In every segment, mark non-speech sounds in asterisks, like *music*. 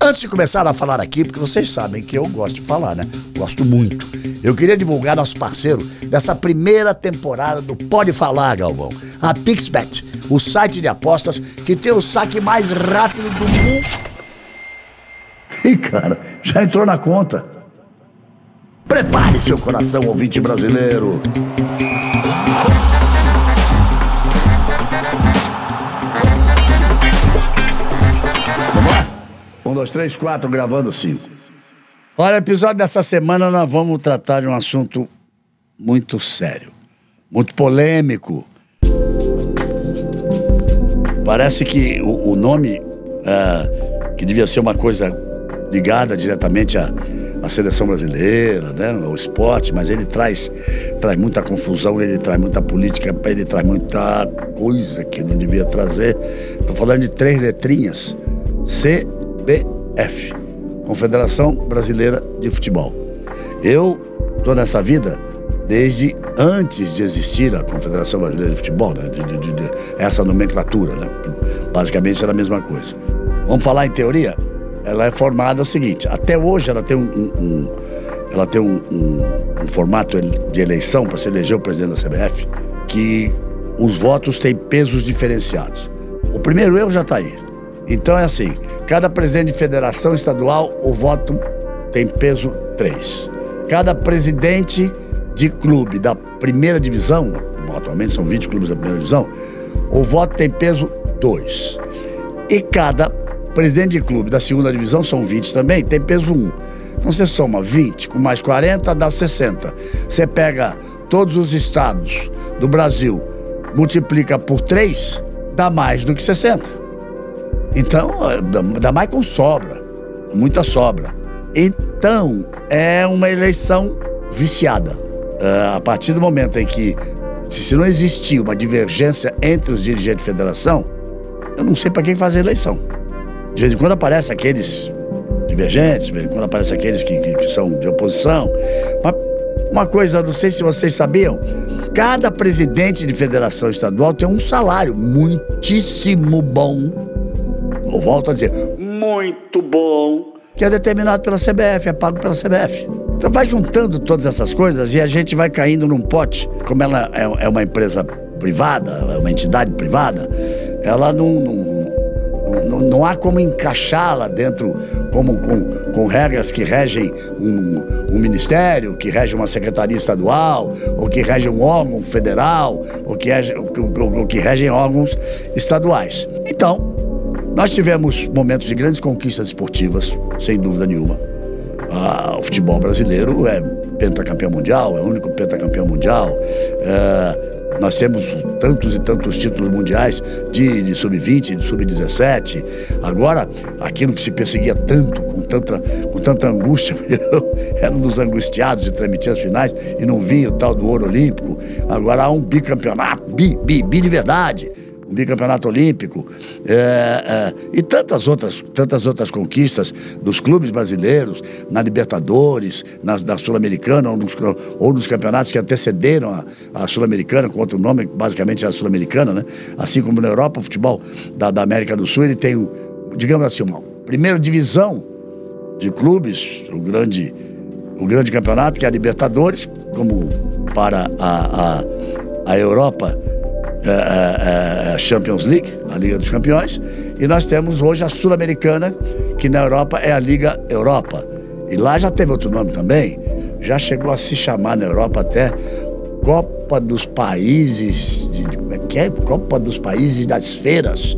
Antes de começar a falar aqui, porque vocês sabem que eu gosto de falar, né? Gosto muito. Eu queria divulgar nosso parceiro dessa primeira temporada do Pode Falar, Galvão. A PixBet, o site de apostas que tem o saque mais rápido do mundo. *laughs* Ih, cara, já entrou na conta. Prepare seu coração, ouvinte brasileiro. Dois, três, quatro, gravando cinco. Olha, episódio dessa semana nós vamos tratar de um assunto muito sério, muito polêmico. Parece que o, o nome, é, que devia ser uma coisa ligada diretamente à, à seleção brasileira, né, ao esporte, mas ele traz, traz muita confusão, ele traz muita política, ele traz muita coisa que não devia trazer. Estou falando de três letrinhas: CBF Confederação Brasileira de Futebol. Eu estou nessa vida desde antes de existir a Confederação Brasileira de Futebol, né? de, de, de, essa nomenclatura. Né? Basicamente era a mesma coisa. Vamos falar em teoria? Ela é formada o seguinte: até hoje ela tem um, um, um ela tem um, um, formato de eleição para se eleger o presidente da CBF que os votos têm pesos diferenciados. O primeiro erro já está aí. Então é assim: cada presidente de federação estadual, o voto tem peso 3. Cada presidente de clube da primeira divisão, atualmente são 20 clubes da primeira divisão, o voto tem peso 2. E cada presidente de clube da segunda divisão, são 20 também, tem peso 1. Então você soma 20 com mais 40 dá 60. Você pega todos os estados do Brasil, multiplica por 3, dá mais do que 60. Então, dá mais com sobra, muita sobra. Então, é uma eleição viciada. Uh, a partir do momento em que, se não existir uma divergência entre os dirigentes de federação, eu não sei para quem fazer eleição. De vez em quando aparecem aqueles divergentes, de vez em quando aparecem aqueles que, que, que são de oposição. Mas uma coisa, não sei se vocês sabiam, cada presidente de federação estadual tem um salário muitíssimo bom. Volto a dizer, muito bom, que é determinado pela CBF, é pago pela CBF. Então vai juntando todas essas coisas e a gente vai caindo num pote. Como ela é, é uma empresa privada, é uma entidade privada, ela não, não, não, não há como encaixá-la dentro como com, com regras que regem um, um, ministério, que regem uma secretaria estadual, ou que regem um órgão federal, ou que, rege, ou, ou que regem órgãos estaduais. Então, nós tivemos momentos de grandes conquistas esportivas, sem dúvida nenhuma. Ah, o futebol brasileiro é pentacampeão mundial, é o único pentacampeão mundial. É, nós temos tantos e tantos títulos mundiais de, de sub-20, de sub-17. Agora, aquilo que se perseguia tanto, com tanta, com tanta angústia, *laughs* eu era um dos angustiados de transmitir as finais e não vinha o tal do ouro olímpico. Agora há um bicampeonato, bi, bi, bi de verdade bicampeonato olímpico é, é, e tantas outras, tantas outras conquistas dos clubes brasileiros, na Libertadores, na, na Sul-Americana ou nos, ou nos campeonatos que antecederam a, a Sul-Americana, com outro nome, basicamente a Sul-Americana, né? Assim como na Europa, o futebol da, da América do Sul, ele tem, digamos assim, uma primeira divisão de clubes, o grande, o grande campeonato, que é a Libertadores, como para a, a, a Europa é, é, Champions League, a Liga dos Campeões, e nós temos hoje a Sul-Americana, que na Europa é a Liga Europa. E lá já teve outro nome também, já chegou a se chamar na Europa até Copa dos Países, de, como é que é? Copa dos Países das Feiras.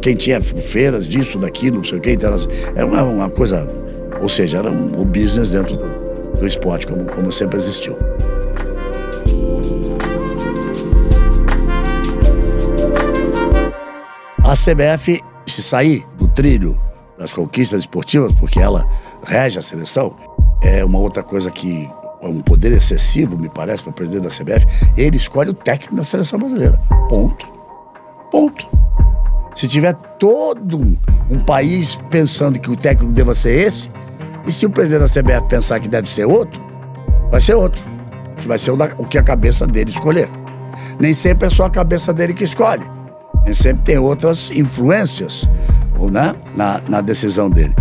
Quem tinha feiras disso, daquilo, não sei o que, então era uma, uma coisa, ou seja, era um, o business dentro do, do esporte, como, como sempre existiu. A CBF, se sair do trilho das conquistas esportivas, porque ela rege a seleção, é uma outra coisa que é um poder excessivo, me parece, para o presidente da CBF. Ele escolhe o técnico da seleção brasileira. Ponto. Ponto. Se tiver todo um, um país pensando que o técnico deva ser esse, e se o presidente da CBF pensar que deve ser outro, vai ser outro. Que vai ser o, da, o que a cabeça dele escolher. Nem sempre é só a cabeça dele que escolhe. Sempre tem outras influências né, na, na decisão dele.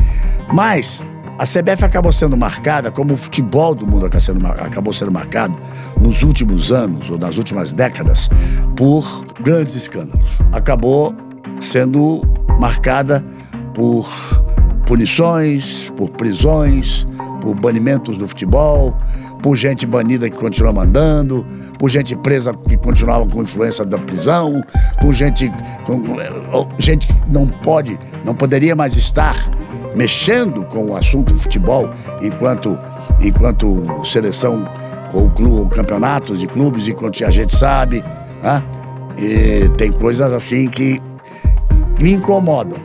Mas a CBF acabou sendo marcada, como o futebol do mundo acabou sendo marcado nos últimos anos ou nas últimas décadas por grandes escândalos. Acabou sendo marcada por punições, por prisões, por banimentos do futebol, por gente banida que continua mandando, por gente presa que continuava com influência da prisão, por gente, com, gente que não pode, não poderia mais estar mexendo com o assunto futebol enquanto, enquanto seleção ou, clube, ou campeonatos de clubes, enquanto a gente sabe. Né? E tem coisas assim que me incomodam,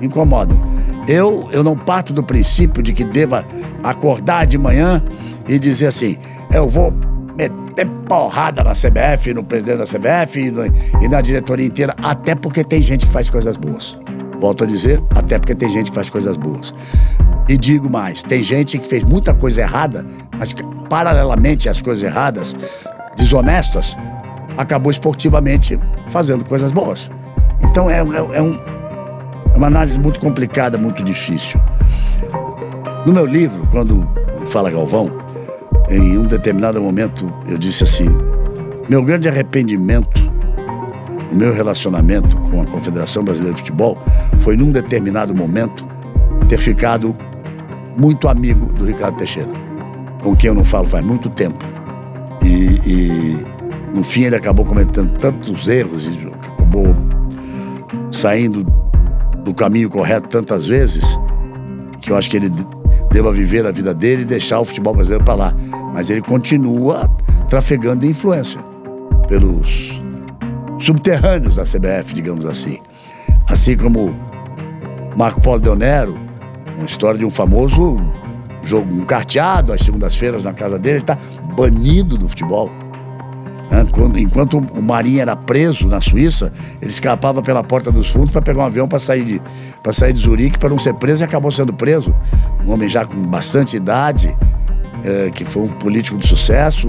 incomodam. Eu, eu não parto do princípio de que deva acordar de manhã e dizer assim, eu vou meter porrada na CBF, no presidente da CBF e, no, e na diretoria inteira, até porque tem gente que faz coisas boas. Volto a dizer, até porque tem gente que faz coisas boas. E digo mais, tem gente que fez muita coisa errada, mas que, paralelamente às coisas erradas, desonestas, acabou esportivamente fazendo coisas boas. Então é, é, é, um, é uma análise muito complicada, muito difícil. No meu livro, quando fala Galvão, em um determinado momento eu disse assim: meu grande arrependimento o meu relacionamento com a Confederação Brasileira de Futebol foi, num determinado momento, ter ficado muito amigo do Ricardo Teixeira, com quem eu não falo faz muito tempo. E, e no fim ele acabou cometendo tantos erros e acabou saindo do caminho correto tantas vezes que eu acho que ele deva viver a vida dele e deixar o futebol brasileiro para lá. Mas ele continua trafegando influência pelos subterrâneos da CBF, digamos assim. Assim como Marco Polo Deonero, uma história de um famoso jogo, um carteado às segundas-feiras na casa dele, ele está banido do futebol. Enquanto o Marinho era preso na Suíça, ele escapava pela porta dos fundos para pegar um avião para sair de para sair de Zurique para não ser preso e acabou sendo preso. Um homem já com bastante idade, é, que foi um político de sucesso,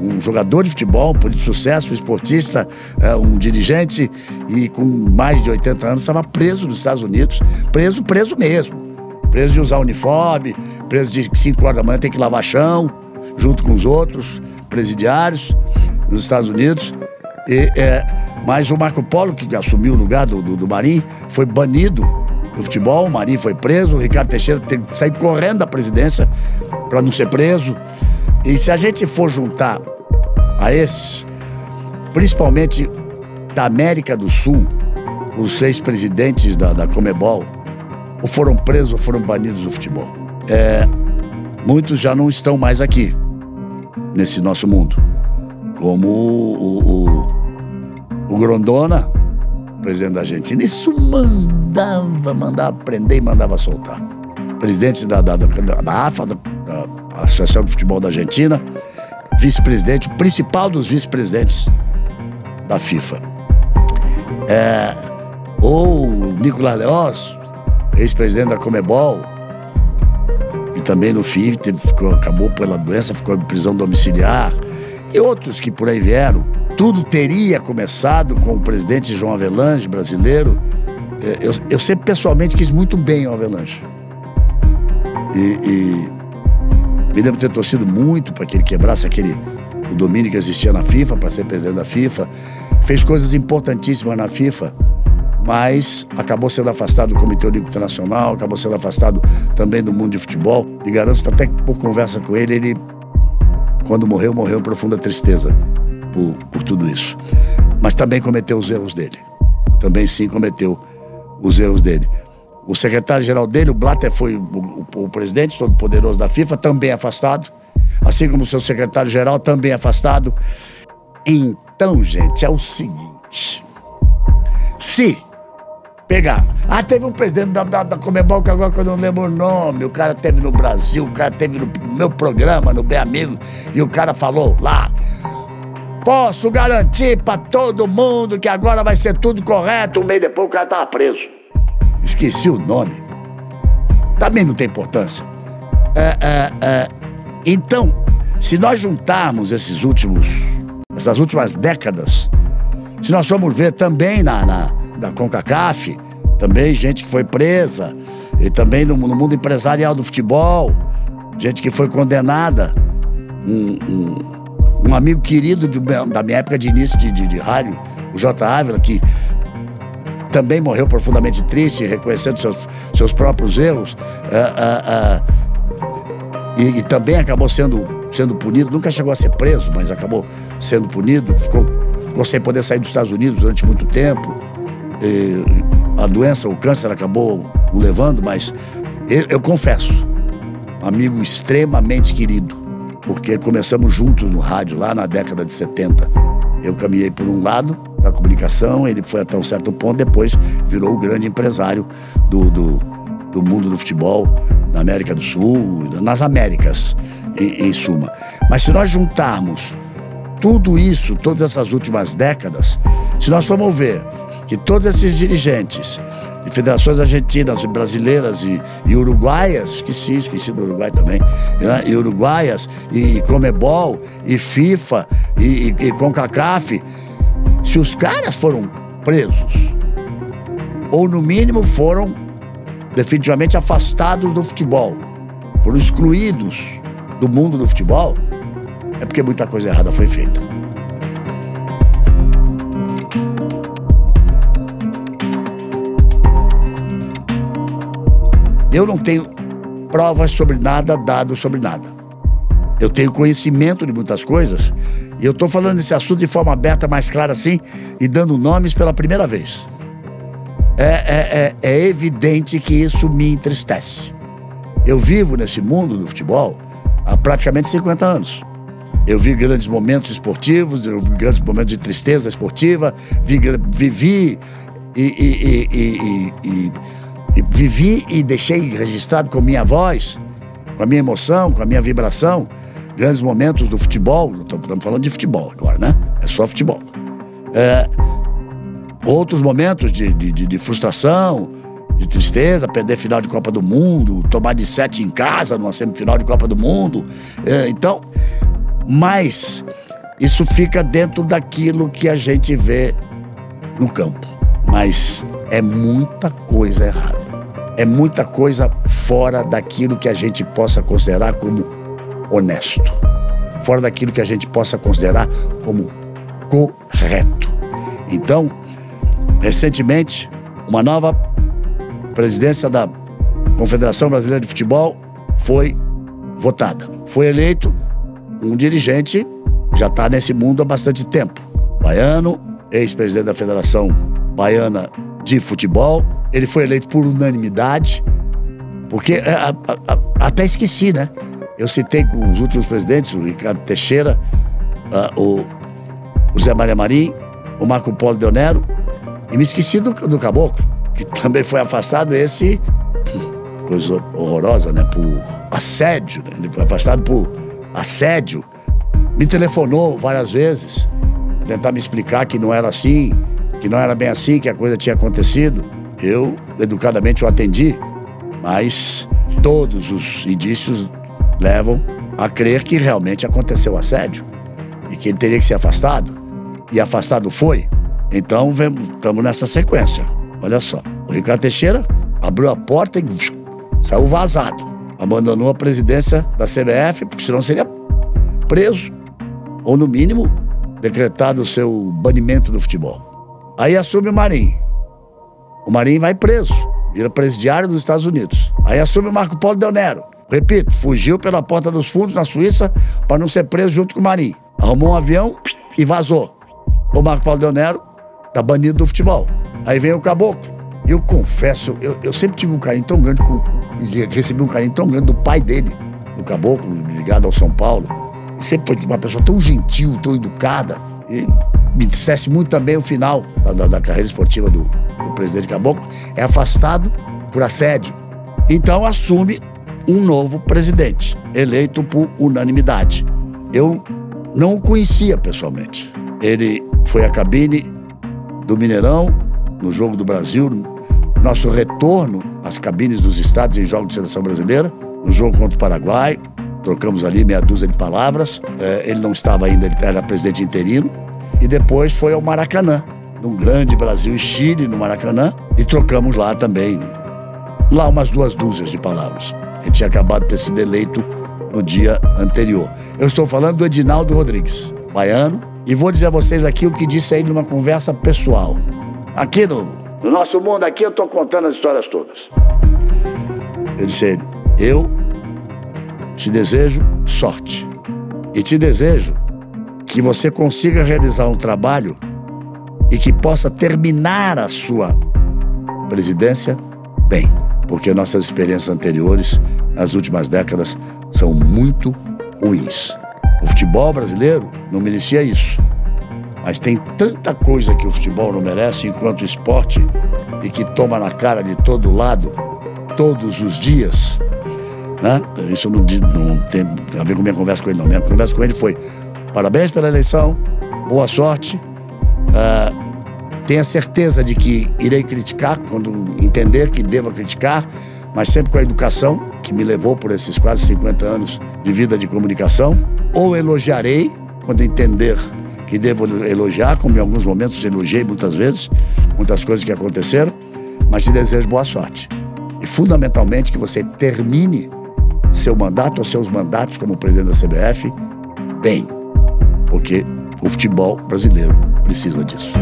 um jogador de futebol, um político de sucesso, um esportista, é, um dirigente e com mais de 80 anos estava preso nos Estados Unidos, preso, preso mesmo. Preso de usar uniforme, preso de 5 horas da manhã tem que lavar chão, junto com os outros presidiários nos Estados Unidos. E, é, mas o Marco Polo, que assumiu o lugar do, do, do Marim, foi banido do futebol. O Marim foi preso, o Ricardo Teixeira teve que sair correndo da presidência para não ser preso. E se a gente for juntar a esses, principalmente da América do Sul, os seis presidentes da, da Comebol, ou foram presos ou foram banidos do futebol. É, muitos já não estão mais aqui, nesse nosso mundo. Como o, o, o Grondona, presidente da Argentina, isso mandava, mandava prender e mandava soltar. Presidente da, da, da, da AFA, da, da Associação de Futebol da Argentina, vice-presidente, o principal dos vice-presidentes da FIFA. É, ou Nicolás Leós, ex-presidente da Comebol, que também no fim acabou pela doença, ficou em prisão domiciliar, e outros que por aí vieram. Tudo teria começado com o presidente João Avelange, brasileiro. É, eu, eu sempre pessoalmente quis muito bem o Avelange. E, e me lembro de ter torcido muito para que ele quebrasse aquele o domínio que existia na FIFA para ser presidente da FIFA. Fez coisas importantíssimas na FIFA, mas acabou sendo afastado do Comitê Olímpico Internacional, acabou sendo afastado também do mundo de futebol. E garanto até que por conversa com ele, ele, quando morreu, morreu em profunda tristeza por, por tudo isso. Mas também cometeu os erros dele. Também sim cometeu os erros dele. O secretário-geral dele, o Blatter, foi o, o, o presidente todo-poderoso da FIFA, também afastado. Assim como o seu secretário-geral, também afastado. Então, gente, é o seguinte. Se pegar. Ah, teve um presidente da, da, da Comebol que agora que eu não lembro o nome. O cara teve no Brasil, o cara teve no meu programa, no Bem Amigo, e o cara falou lá. Posso garantir para todo mundo que agora vai ser tudo correto. Um mês depois o cara tava preso esqueci o nome. Também não tem importância. É, é, é. Então, se nós juntarmos esses últimos, essas últimas décadas, se nós formos ver também na, na, na CONCACAF, também gente que foi presa, e também no, no mundo empresarial do futebol, gente que foi condenada. Um, um, um amigo querido da minha época de início de, de, de rádio, o J. Ávila, que também morreu profundamente triste, reconhecendo seus, seus próprios erros, uh, uh, e, e, também acabou sendo, sendo punido, nunca chegou a ser preso, mas acabou sendo punido, ficou, ficou sem poder sair dos Estados Unidos durante muito tempo. A doença, o câncer acabou o levando, mas eu, eu confesso, amigo extremamente querido, porque começamos juntos no rádio lá na década de 70. Eu caminhei por um lado da comunicação, ele foi até um certo ponto, depois virou o grande empresário do, do, do mundo do futebol na América do Sul, nas Américas, em, em suma. Mas se nós juntarmos tudo isso, todas essas últimas décadas, se nós formos ver que todos esses dirigentes de federações argentinas, brasileiras e, e uruguaias, esqueci, esqueci do Uruguai também, né? e uruguaias, e, e Comebol, e FIFA, e, e, e CONCACAF, se os caras foram presos, ou no mínimo foram definitivamente afastados do futebol, foram excluídos do mundo do futebol, é porque muita coisa errada foi feita. Eu não tenho provas sobre nada, dados sobre nada. Eu tenho conhecimento de muitas coisas e eu estou falando desse assunto de forma aberta, mais clara assim e dando nomes pela primeira vez. É, é, é, é evidente que isso me entristece. Eu vivo nesse mundo do futebol há praticamente 50 anos. Eu vi grandes momentos esportivos, eu vi grandes momentos de tristeza esportiva, vi, vivi e, e, e, e vivi e deixei registrado com minha voz, com a minha emoção, com a minha vibração, grandes momentos do futebol. Estamos falando de futebol agora, né? É só futebol. É, outros momentos de, de, de, frustração, de tristeza, perder final de Copa do Mundo, tomar de sete em casa numa semifinal de Copa do Mundo. É, então, mas isso fica dentro daquilo que a gente vê no campo. Mas é muita coisa errada. É muita coisa fora daquilo que a gente possa considerar como honesto. Fora daquilo que a gente possa considerar como correto. Então, recentemente, uma nova presidência da Confederação Brasileira de Futebol foi votada. Foi eleito um dirigente já está nesse mundo há bastante tempo. Baiano, ex-presidente da Federação Baiana de Futebol. Ele foi eleito por unanimidade, porque é, a, a, a, até esqueci, né? Eu citei com os últimos presidentes, o Ricardo Teixeira, uh, o, o Zé Maria Marim, o Marco Polo Deonero, e me esqueci do, do Caboclo, que *laughs* também foi afastado esse *laughs* coisa horrorosa, né? Por assédio, né? Ele foi afastado por assédio. Me telefonou várias vezes, tentar me explicar que não era assim, que não era bem assim, que a coisa tinha acontecido. Eu, educadamente, o atendi, mas todos os indícios levam a crer que realmente aconteceu assédio e que ele teria que ser afastado. E afastado foi. Então, estamos nessa sequência. Olha só. O Ricardo Teixeira abriu a porta e saiu vazado. Abandonou a presidência da CBF, porque senão seria preso. Ou, no mínimo, decretado o seu banimento do futebol. Aí assume o Marinho. O Marinho vai preso, vira presidiário dos Estados Unidos. Aí assume o Marco Polo Del Nero. Repito, fugiu pela porta dos fundos na Suíça para não ser preso junto com o Marinho. Arrumou um avião e vazou. O Marco Paulo Del Nero tá banido do futebol. Aí vem o Caboclo. Eu confesso, eu, eu sempre tive um carinho tão grande, com, recebi um carinho tão grande do pai dele, do Caboclo, ligado ao São Paulo. E sempre foi uma pessoa tão gentil, tão educada. E me dissesse muito também o final da, da, da carreira esportiva do, do, presidente Caboclo, é afastado por assédio. Então assume um novo presidente, eleito por unanimidade. Eu não o conhecia pessoalmente. Ele foi à cabine do Mineirão, no Jogo do Brasil, nosso retorno às cabines dos estados em jogos de seleção brasileira, no jogo contra o Paraguai. Trocamos ali meia dúzia de palavras. É, ele não estava ainda, ele era presidente interino e depois foi ao Maracanã, num grande Brasil e Chile no Maracanã, E trocamos lá também, lá umas duas dúzias de palavras. Gente tinha acabado de ter sido eleito no dia anterior. Eu estou falando do Edinaldo Rodrigues, baiano, e vou dizer a vocês aqui o que disse aí numa conversa pessoal. Aqui no, no nosso mundo, aqui eu estou contando as histórias todas. Eu disse a ele, eu te desejo sorte. E te desejo que você consiga realizar um trabalho e que possa terminar a sua presidência bem. Porque nossas experiências anteriores, nas últimas décadas, são muito ruins. O futebol brasileiro não merecia isso. Mas tem tanta coisa que o futebol não merece enquanto esporte e que toma na cara de todo lado, todos os dias. Né? Isso não, não tem a ver com minha conversa com ele, não. Minha conversa com ele foi: parabéns pela eleição, boa sorte. Uh, tenha certeza de que irei criticar quando entender que devo criticar, mas sempre com a educação que me levou por esses quase 50 anos de vida de comunicação. Ou elogiarei quando entender que devo elogiar, como em alguns momentos elogiei muitas vezes, muitas coisas que aconteceram, mas te desejo boa sorte. E fundamentalmente que você termine seu mandato ou seus mandatos como presidente da CBF bem, porque o futebol brasileiro precisa disso.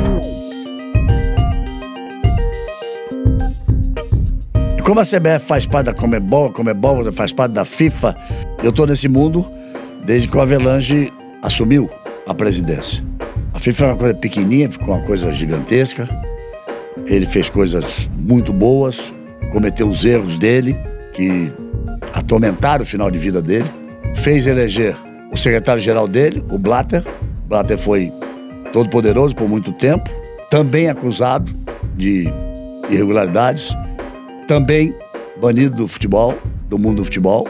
Como a CBF faz parte da Comebol, a Comebol faz parte da FIFA, eu estou nesse mundo desde que o Avelange assumiu a presidência. A FIFA era uma coisa pequenininha, ficou uma coisa gigantesca. Ele fez coisas muito boas, cometeu os erros dele, que atormentaram o final de vida dele. Fez eleger o secretário-geral dele, o Blatter. Blatter foi todo poderoso por muito tempo, também acusado de irregularidades, também banido do futebol, do mundo do futebol,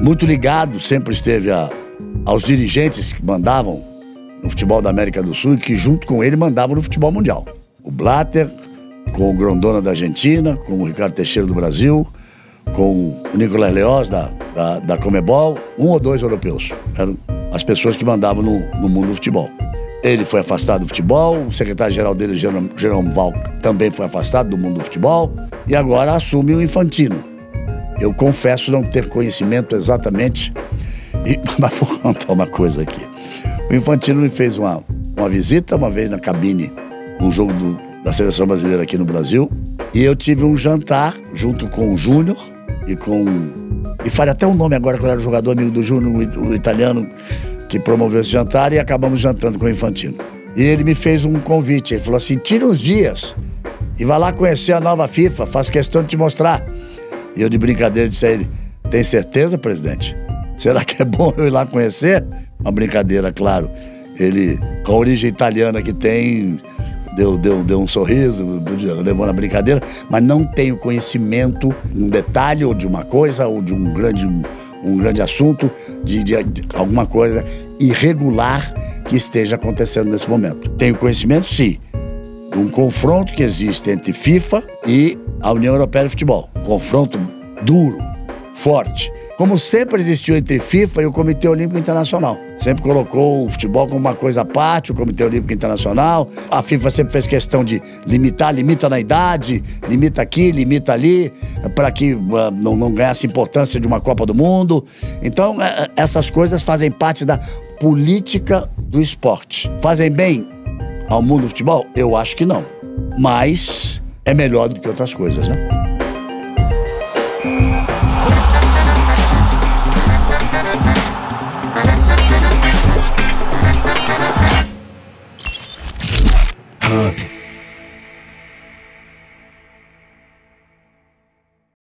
muito ligado, sempre esteve a, aos dirigentes que mandavam no futebol da América do Sul e que junto com ele mandavam no futebol mundial. O Blatter, com o Grondona da Argentina, com o Ricardo Teixeira do Brasil, com o Nicolás Leoz da, da, da Comebol, um ou dois europeus. Eram as pessoas que mandavam no, no mundo do futebol. Ele foi afastado do futebol, o secretário-geral dele, Jerome Valk, também foi afastado do mundo do futebol e agora assume o Infantino. Eu confesso não ter conhecimento exatamente, *laughs* e, mas vou contar uma coisa aqui. O Infantino me fez uma, uma visita uma vez na cabine, num jogo do, da seleção brasileira aqui no Brasil, e eu tive um jantar junto com o Júnior e com. E falei até o nome agora, que era o jogador amigo do Júnior, o italiano que promoveu esse jantar, e acabamos jantando com o Infantino. E ele me fez um convite. Ele falou assim: tira uns dias e vá lá conhecer a nova FIFA, faço questão de te mostrar. E eu, de brincadeira, disse a ele: tem certeza, presidente? Será que é bom eu ir lá conhecer? Uma brincadeira, claro. Ele, com a origem italiana que tem, deu, deu, deu um sorriso, levou na brincadeira, mas não tem o conhecimento, um detalhe ou de uma coisa ou de um grande, um grande assunto, de, de, de alguma coisa irregular que esteja acontecendo nesse momento. Tem o conhecimento, sim, um confronto que existe entre FIFA e a União Europeia de Futebol. Confronto duro, forte como sempre existiu entre FIFA e o Comitê Olímpico Internacional. Sempre colocou o futebol como uma coisa à parte, o Comitê Olímpico Internacional. A FIFA sempre fez questão de limitar, limita na idade, limita aqui, limita ali, para que uh, não, não ganhasse importância de uma Copa do Mundo. Então, uh, essas coisas fazem parte da política do esporte. Fazem bem ao mundo do futebol? Eu acho que não. Mas é melhor do que outras coisas, né?